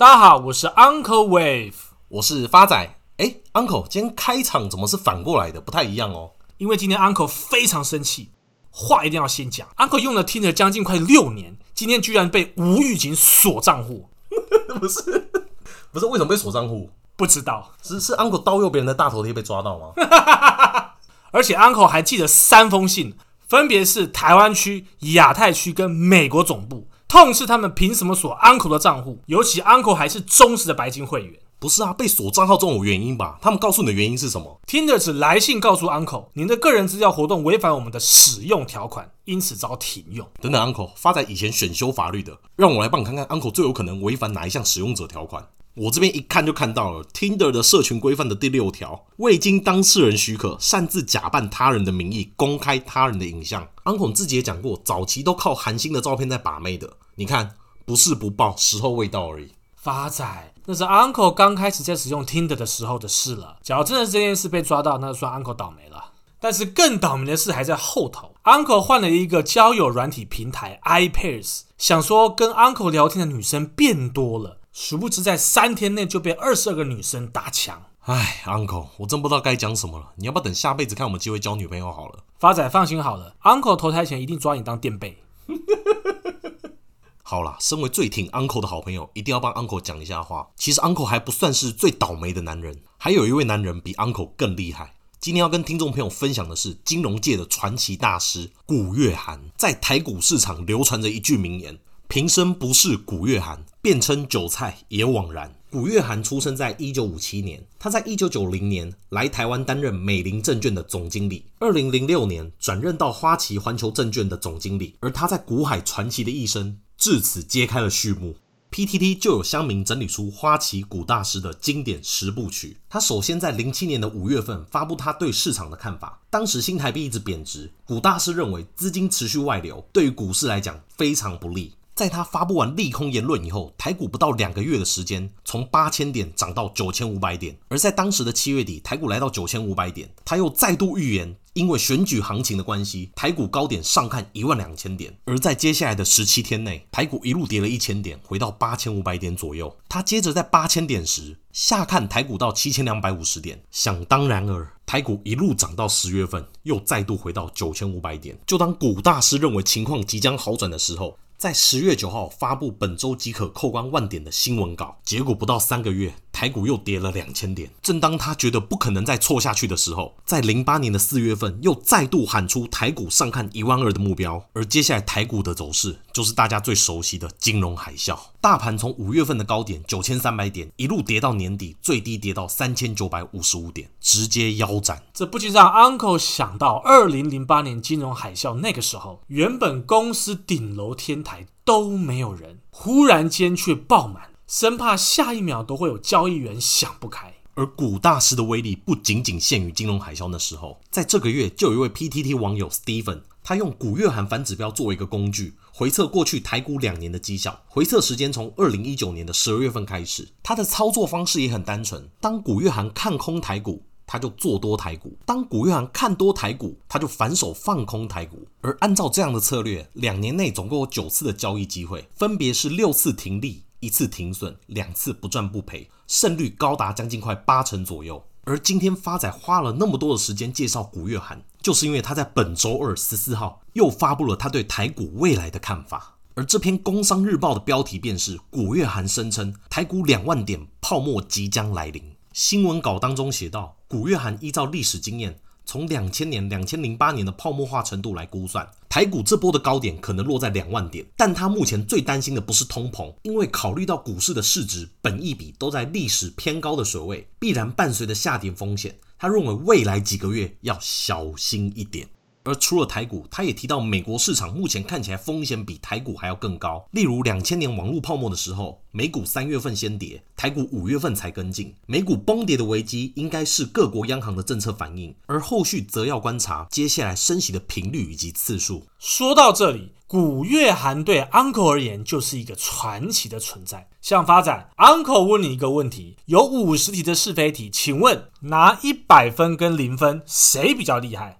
大家好，我是 Uncle Wave，我是发仔。哎，Uncle，今天开场怎么是反过来的？不太一样哦。因为今天 Uncle 非常生气，话一定要先讲。Uncle 用了 Tinder 将近快六年，今天居然被吴玉警锁账户。不是，不是，为什么被锁账户？不知道，是是 Uncle 盗用别人的大头贴被抓到吗？而且 Uncle 还寄了三封信。分别是台湾区、亚太区跟美国总部，痛斥他们凭什么锁 Uncle 的账户？尤其 Uncle 还是忠实的白金会员。不是啊，被锁账号总有原因吧？他们告诉你的原因是什么？Tinder 只来信告诉 Uncle，您的个人资料活动违反我们的使用条款，因此遭停用。等等，Uncle 发在以前选修法律的，让我来帮你看看 Uncle 最有可能违反哪一项使用者条款。我这边一看就看到了 Tinder 的社群规范的第六条，未经当事人许可，擅自假扮他人的名义公开他人的影像。Uncle 自己也讲过，早期都靠韩星的照片在把妹的。你看，不是不报，时候未到而已。发仔，那是 Uncle 刚开始在使用 Tinder 的时候的事了。假如真的是这件事被抓到，那就算 Uncle 倒霉了。但是更倒霉的事还在后头。Uncle 换了一个交友软体平台 iPairs，想说跟 Uncle 聊天的女生变多了。殊不知，在三天内就被二十二个女生打墙。唉，Uncle，我真不知道该讲什么了。你要不要等下辈子看有没有机会交女朋友好了？发仔放心好了，Uncle 投胎前一定抓你当垫背。好啦，身为最挺 Uncle 的好朋友，一定要帮 Uncle 讲一下话。其实 Uncle 还不算是最倒霉的男人，还有一位男人比 Uncle 更厉害。今天要跟听众朋友分享的是金融界的传奇大师古月涵，在台股市场流传着一句名言。平生不是古月涵，便称韭菜也枉然。古月涵出生在一九五七年，他在一九九零年来台湾担任美林证券的总经理，二零零六年转任到花旗环球证券的总经理，而他在股海传奇的一生至此揭开了序幕。PTT 就有乡民整理出花旗古大师的经典十部曲。他首先在零七年的五月份发布他对市场的看法，当时新台币一直贬值，古大师认为资金持续外流对于股市来讲非常不利。在他发布完利空言论以后，台股不到两个月的时间，从八千点涨到九千五百点。而在当时的七月底，台股来到九千五百点，他又再度预言，因为选举行情的关系，台股高点上看一万两千点。而在接下来的十七天内，台股一路跌了一千点，回到八千五百点左右。他接着在八千点时下看台股到七千两百五十点，想当然尔，台股一路涨到十月份，又再度回到九千五百点。就当股大师认为情况即将好转的时候，在十月九号发布本周即可扣关万点的新闻稿，结果不到三个月，台股又跌了两千点。正当他觉得不可能再错下去的时候，在零八年的四月份又再度喊出台股上看一万二的目标。而接下来台股的走势就是大家最熟悉的金融海啸，大盘从五月份的高点九千三百点一路跌到年底最低跌到三千九百五十五点，直接腰斩。这不禁让 Uncle 想到二零零八年金融海啸那个时候，原本公司顶楼天台。都没有人，忽然间却爆满，生怕下一秒都会有交易员想不开。而股大师的威力不仅仅限于金融海啸那时候，在这个月就有一位 PTT 网友 Steven，他用古月涵反指标作为一个工具，回测过去台股两年的绩效，回测时间从二零一九年的十二月份开始。他的操作方式也很单纯，当古月涵看空台股。他就做多台股，当古月涵看多台股，他就反手放空台股。而按照这样的策略，两年内总共有九次的交易机会，分别是六次停利、一次停损、两次不赚不赔，胜率高达将近快八成左右。而今天发仔花了那么多的时间介绍古月涵，就是因为他在本周二十四号又发布了他对台股未来的看法。而这篇《工商日报》的标题便是古月涵声称台股两万点泡沫即将来临。新闻稿当中写道，古月涵依照历史经验，从两千年、两千零八年的泡沫化程度来估算，台股这波的高点可能落在两万点。但他目前最担心的不是通膨，因为考虑到股市的市值、本益比都在历史偏高的水位，必然伴随着下跌风险。他认为未来几个月要小心一点。而除了台股，他也提到美国市场目前看起来风险比台股还要更高。例如两千年网络泡沫的时候，美股三月份先跌，台股五月份才跟进。美股崩跌的危机应该是各国央行的政策反应，而后续则要观察接下来升息的频率以及次数。说到这里，古月涵对 Uncle 而言就是一个传奇的存在。像发展，Uncle 问你一个问题：有五十题的是非题，请问拿一百分跟零分谁比较厉害？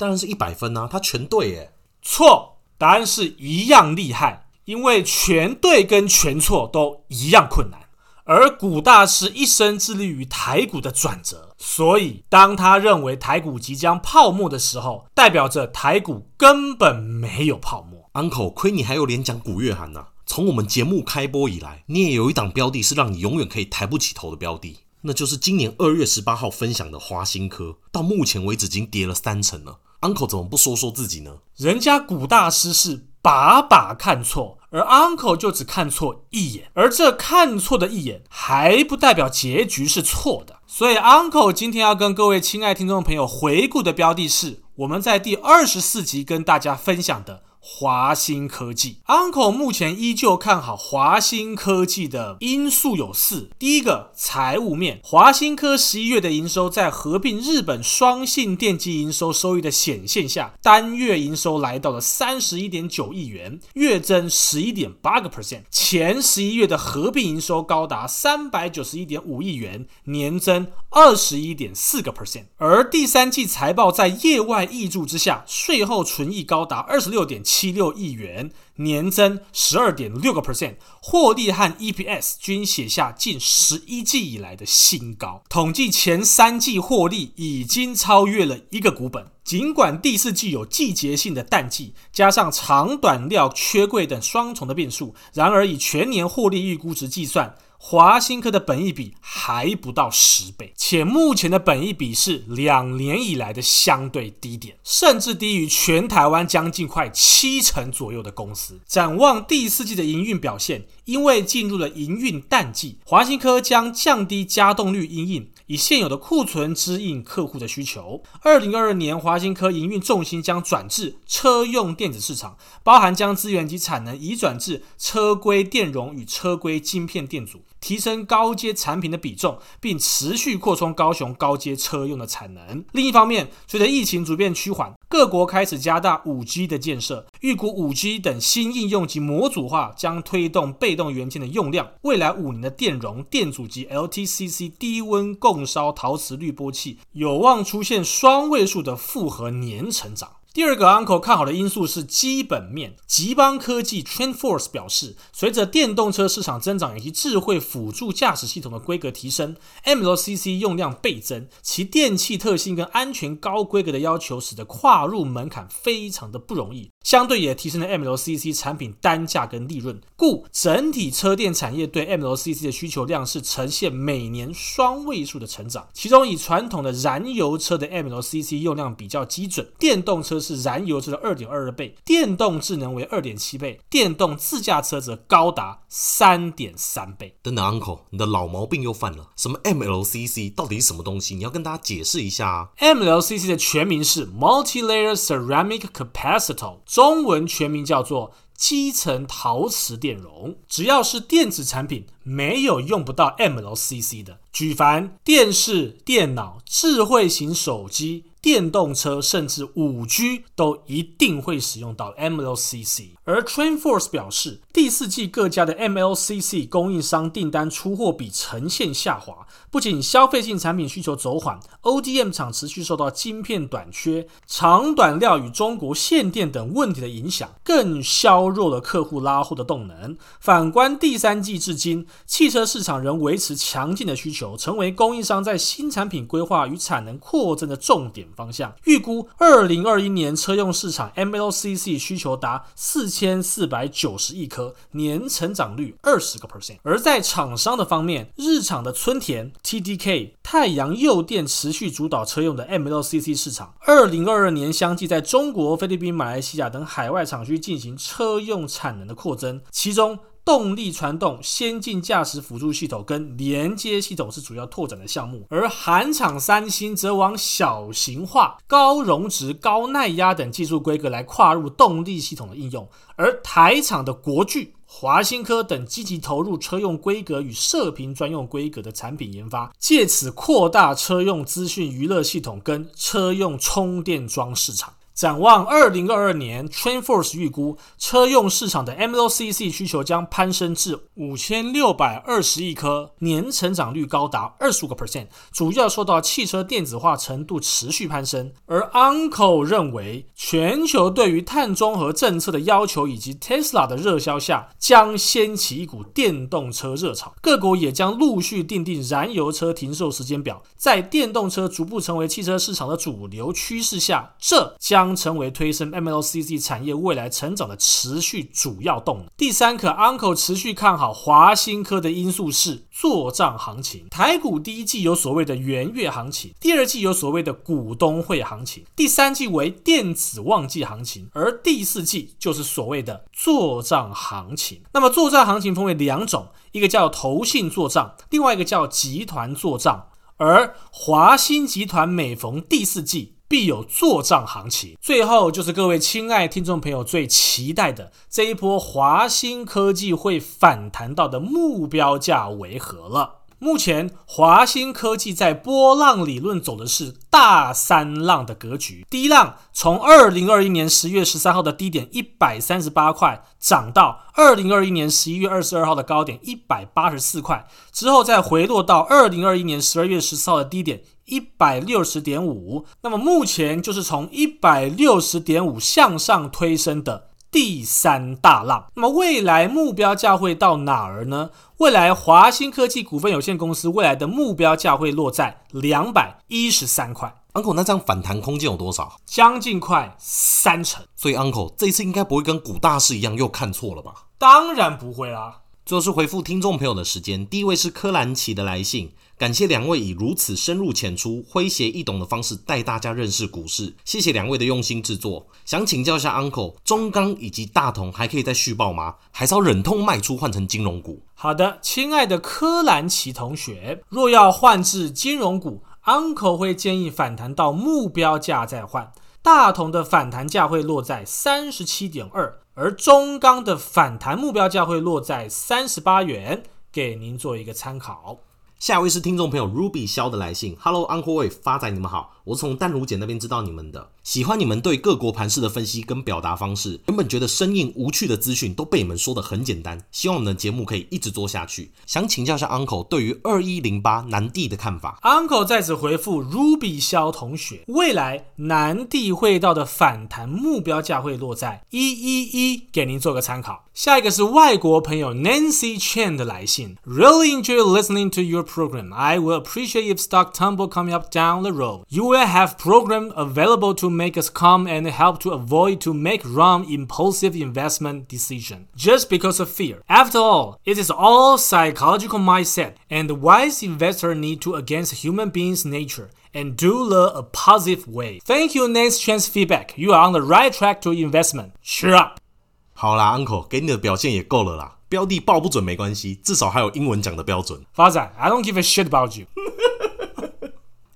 当然是一百分啊，他全对耶。错，答案是一样厉害，因为全对跟全错都一样困难。而古大师一生致力于台股的转折，所以当他认为台股即将泡沫的时候，代表着台股根本没有泡沫。Uncle，亏你还有脸讲古月涵呐！从我们节目开播以来，你也有一档标的是让你永远可以抬不起头的标的，那就是今年二月十八号分享的华新科，到目前为止已经跌了三成了。Uncle 怎么不说说自己呢？人家古大师是把把看错，而 Uncle 就只看错一眼，而这看错的一眼还不代表结局是错的。所以 Uncle 今天要跟各位亲爱听众朋友回顾的标的是我们在第二十四集跟大家分享的。华新科技，Uncle 目前依旧看好华新科技的因素有四。第一个，财务面，华新科十一月的营收在合并日本双信电机营收收益的显现下，单月营收来到了三十一点九亿元，月增十一点八个 percent。前十一月的合并营收高达三百九十一点五亿元，年增二十一点四个 percent。而第三季财报在业外挹注之下，税后纯益高达二十六点七六亿元，年增十二点六个 percent，获利和 EPS 均写下近十一季以来的新高。统计前三季获利已经超越了一个股本。尽管第四季有季节性的淡季，加上长短料缺柜等双重的变数，然而以全年获利预估值计算。华新科的本益比还不到十倍，且目前的本益比是两年以来的相对低点，甚至低于全台湾将近快七成左右的公司。展望第四季的营运表现，因为进入了营运淡季，华新科将降低加动率因应。以现有的库存支应客户的需求。二零二二年，华新科营运重心将转至车用电子市场，包含将资源及产能移转至车规电容与车规晶片电阻，提升高阶产品的比重，并持续扩充高雄高阶车用的产能。另一方面，随着疫情逐渐趋缓，各国开始加大五 G 的建设，预估五 G 等新应用及模组化将推动被动元件的用量。未来五年的电容、电阻及 LTCC 低温共烧陶瓷滤波器有望出现双位数的复合年成长。第二个 Uncle 看好的因素是基本面。吉邦科技 （Trainforce） 表示，随着电动车市场增长以及智慧辅助驾驶系统的规格提升，MLCC 用量倍增，其电气特性跟安全高规格的要求，使得跨入门槛非常的不容易。相对也提升了 MLCC 产品单价跟利润，故整体车电产业对 MLCC 的需求量是呈现每年双位数的成长。其中以传统的燃油车的 MLCC 用量比较基准，电动车是燃油车的二点二二倍，电动智能为二点七倍，电动自驾车则高达三点三倍。等等，Uncle，你的老毛病又犯了。什么 MLCC 到底是什么东西？你要跟大家解释一下啊。MLCC 的全名是 Multi-Layer Ceramic Capacitor。中文全名叫做基层陶瓷电容，只要是电子产品，没有用不到 MLCC 的。举凡电视、电脑、智慧型手机。电动车甚至五 G 都一定会使用到 MLCC，而 Trainforce 表示，第四季各家的 MLCC 供应商订单出货比呈现下滑，不仅消费性产品需求走缓，ODM 厂持续受到晶片短缺、长短料与中国限电等问题的影响，更削弱了客户拉货的动能。反观第三季至今，汽车市场仍维持强劲的需求，成为供应商在新产品规划与产能扩增的重点。方向预估，二零二一年车用市场 MLCC 需求达四千四百九十亿颗，年成长率二十个 percent。而在厂商的方面，日厂的村田、TDK、太阳诱电持续主导车用的 MLCC 市场。二零二二年相继在中国、菲律宾、马来西亚等海外厂区进行车用产能的扩增，其中。动力传动、先进驾驶辅助系统跟连接系统是主要拓展的项目，而韩厂三星则往小型化、高容值、高耐压等技术规格来跨入动力系统的应用，而台厂的国巨、华新科等积极投入车用规格与射频专用规格的产品研发，借此扩大车用资讯娱乐系统跟车用充电桩市场。展望二零二二年，Trainforce 预估车用市场的 MLCC 需求将攀升至五千六百二十亿颗，年成长率高达二十五个 percent，主要受到汽车电子化程度持续攀升。而 Uncle 认为，全球对于碳中和政策的要求以及 Tesla 的热销下，将掀起一股电动车热潮，各国也将陆续订定燃油车停售时间表。在电动车逐步成为汽车市场的主流趋势下，这将成为推升 MLCC 产业未来成长的持续主要动能。第三可，Uncle 持续看好华新科的因素是做账行情。台股第一季有所谓的元月行情，第二季有所谓的股东会行情，第三季为电子旺季行情，而第四季就是所谓的做账行情。那么做账行情分为两种，一个叫投信做账，另外一个叫集团做账。而华新集团每逢第四季必有做账行情。最后就是各位亲爱听众朋友最期待的这一波华新科技会反弹到的目标价为何了。目前华新科技在波浪理论走的是大三浪的格局。第一浪从二零二一年十月十三号的低点一百三十八块涨到二零二一年十一月二十二号的高点一百八十四块，之后再回落到二零二一年十二月十四号的低点一百六十点五。那么目前就是从一百六十点五向上推升的第三大浪。那么未来目标价会到哪儿呢？未来华兴科技股份有限公司未来的目标价会落在两百一十三块。Uncle，那这样反弹空间有多少？将近快三成。所以 Uncle 这一次应该不会跟股大师一样又看错了吧？当然不会啦。最后是回复听众朋友的时间，第一位是柯兰奇的来信。感谢两位以如此深入浅出、诙谐易懂的方式带大家认识股市，谢谢两位的用心制作。想请教一下 Uncle，中钢以及大同还可以再续报吗？还是要忍痛卖出换成金融股？好的，亲爱的柯兰奇同学，若要换至金融股，Uncle 会建议反弹到目标价再换。大同的反弹价会落在三十七点二，而中钢的反弹目标价会落在三十八元，给您做一个参考。下一位是听众朋友 Ruby 肖的来信，Hello Uncle Wave 发仔你们好，我从淡如姐那边知道你们的，喜欢你们对各国盘势的分析跟表达方式，原本觉得生硬无趣的资讯都被你们说的很简单，希望我们的节目可以一直做下去。想请教一下 Uncle 对于二一零八南帝的看法。Uncle 在此回复 Ruby 肖同学，未来南帝会到的反弹目标价会落在一一一，给您做个参考。下一个是外国朋友 Nancy Chen 的来信，Really enjoy listening to your program. I will appreciate if stock tumble coming up down the road. You will have program available to make us calm and help to avoid to make wrong impulsive investment decision just because of fear. After all, it is all psychological mindset, and the wise investor need to against human beings' nature and do the a positive way. Thank you, Nancy Chen's feedback. You are on the right track to investment. Cheer up. 好啦，Uncle，给你的表现也够了啦。标的报不准没关系，至少还有英文讲的标准。发仔，I don't give a shit about you。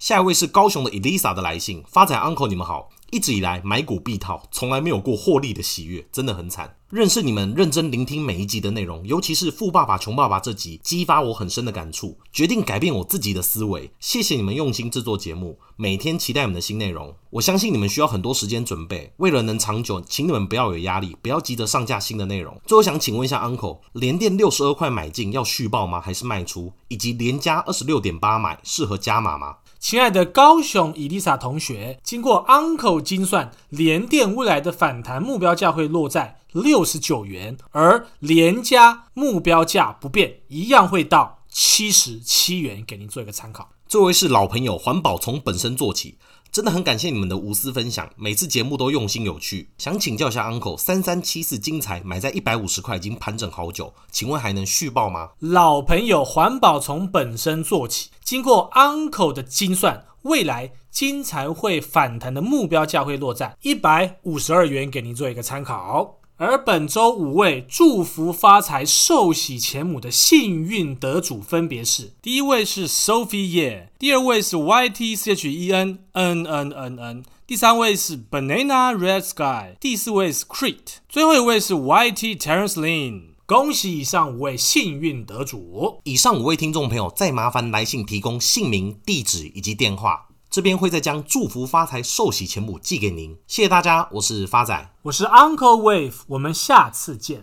下一位是高雄的 Elisa 的来信，发仔 Uncle，你们好。一直以来买股必套，从来没有过获利的喜悦，真的很惨。认识你们，认真聆听每一集的内容，尤其是《富爸爸穷爸爸》这集，激发我很深的感触，决定改变我自己的思维。谢谢你们用心制作节目，每天期待你们的新内容。我相信你们需要很多时间准备，为了能长久，请你们不要有压力，不要急着上架新的内容。最后想请问一下 Uncle，连电六十二块买进要续报吗？还是卖出？以及连加二十六点八买适合加码吗？亲爱的高雄伊丽莎同学，经过 Uncle 精算，联电未来的反弹目标价会落在六十九元，而联家目标价不变，一样会到七十七元，给您做一个参考。这位是老朋友，环保从本身做起。真的很感谢你们的无私分享，每次节目都用心有趣。想请教一下 Uncle，三三七四金材买在一百五十块，已经盘整好久，请问还能续报吗？老朋友，环保从本身做起。经过 Uncle 的精算，未来金材会反弹的目标价会落在一百五十二元，给您做一个参考。而本周五位祝福发财、寿喜钱母的幸运得主分别是：第一位是 Sophie Ye，第二位是 YT CHEN N N N N，第三位是 Banana Red Sky，第四位是 Crete，最后一位是 YT Terence Lin。恭喜以上五位幸运得主！以上五位听众朋友，再麻烦来信提供姓名、地址以及电话。这边会再将祝福发财、寿喜钱母寄给您。谢谢大家，我是发仔，我是 Uncle Wave，我们下次见。